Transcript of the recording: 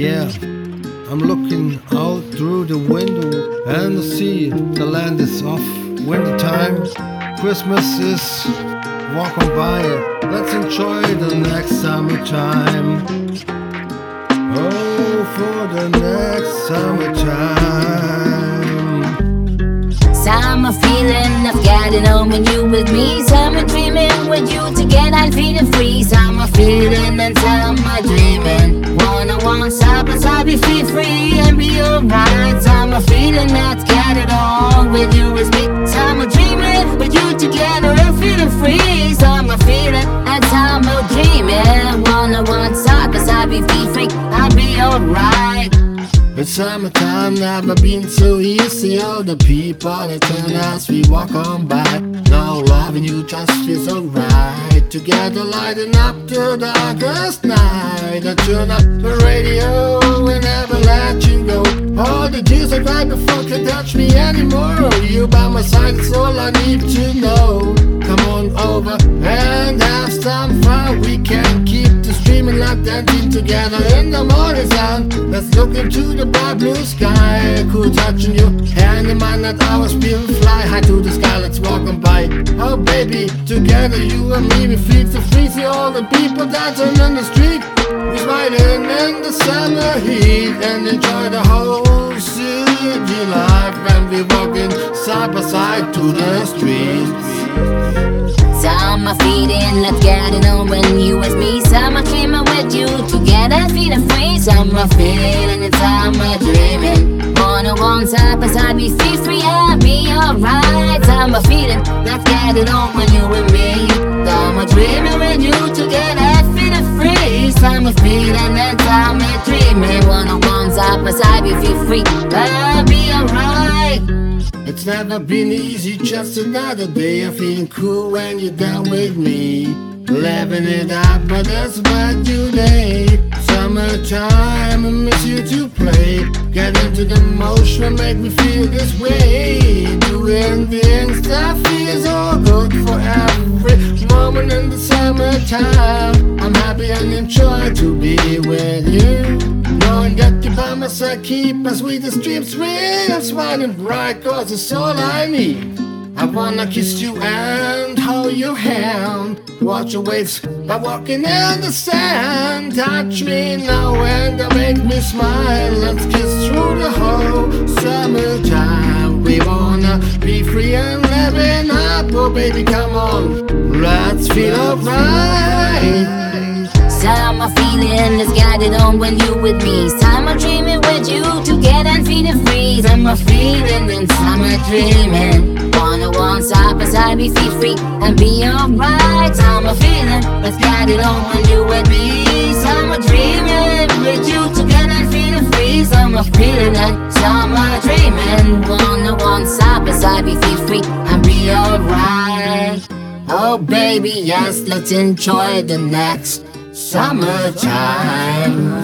Yeah, I'm looking out through the window and see the land is off. Winter time, Christmas is walking by. Let's enjoy the next summertime. Oh, for the next summertime. Summer feeling, got it on when you with me. Summer dreaming, with you together, I'm feeling free. Summer feeling and summer dreaming. Wanna want side by side, be feel free and be alright. Summer feeling, I've got it on with you with me. Summer dreaming, with you together, I'm feeling free. Summer feeling and time summer dreaming. Wanna want side by side, be feel free, I'll be alright. It's summertime, never been so easy. All the people that turn as we walk on by. Now loving you just feels so right. Together lighting up the darkest night. I turn up the radio and never let you go. All the tears I cried before can touch me anymore. You by my side is all I need to know. Come on over and have some fun. We can keep the streaming like dancing together in the morning sun. Let's look into the bright blue sky. Cool touching you, hand in mind that will fly high to the sky. Let's walk on by. Oh baby, together you and me, we feel so free. See all the people dancing in the street. We smiling in the summer heat and enjoy the whole city life. And we walking side by side to the streets. Summer feeling, let's get it on when you with me. Summer dreaming with you together, feeling free. Summer feeling and summer dreaming. Wanna one side by side, we feel free and be alright. Summer feeling, let's get it on when you with me. Summer dreaming with you together, feeling free. Summer feeling and summer dreaming. Wanna one side by side, we feel free and be alright. It's never been easy, just another day of feeling cool when you're down with me. Living it up, but that's what you need. Summertime, I miss you to play. Get into the motion, make me feel this way. Doing things that feels so good for every moment in the summertime. I'm happy and enjoy to be with you. Knowing that you by my side keep my sweetest dreams real. Smiling bright, cause it's all I need. I wanna kiss you and hold your hand. Watch your waves by walking in the sand. Touch me now and make me smile. Let's kiss through the whole summertime. We wanna be free and living up. Oh, baby, come on. Let's feel alright. Summer feeling, get it on when you with me. Summer dreaming with you together and feeling free. Summer feeling and summer dreaming. Wanna one side by side, we feel free and be alright. Summer feeling, let's it on when you with me. Summer dreaming with you together and feeling free. Summer feeling and summer dreaming. Wanna one side by side, we feel free and be alright. Oh baby, yes, let's enjoy the next summertime.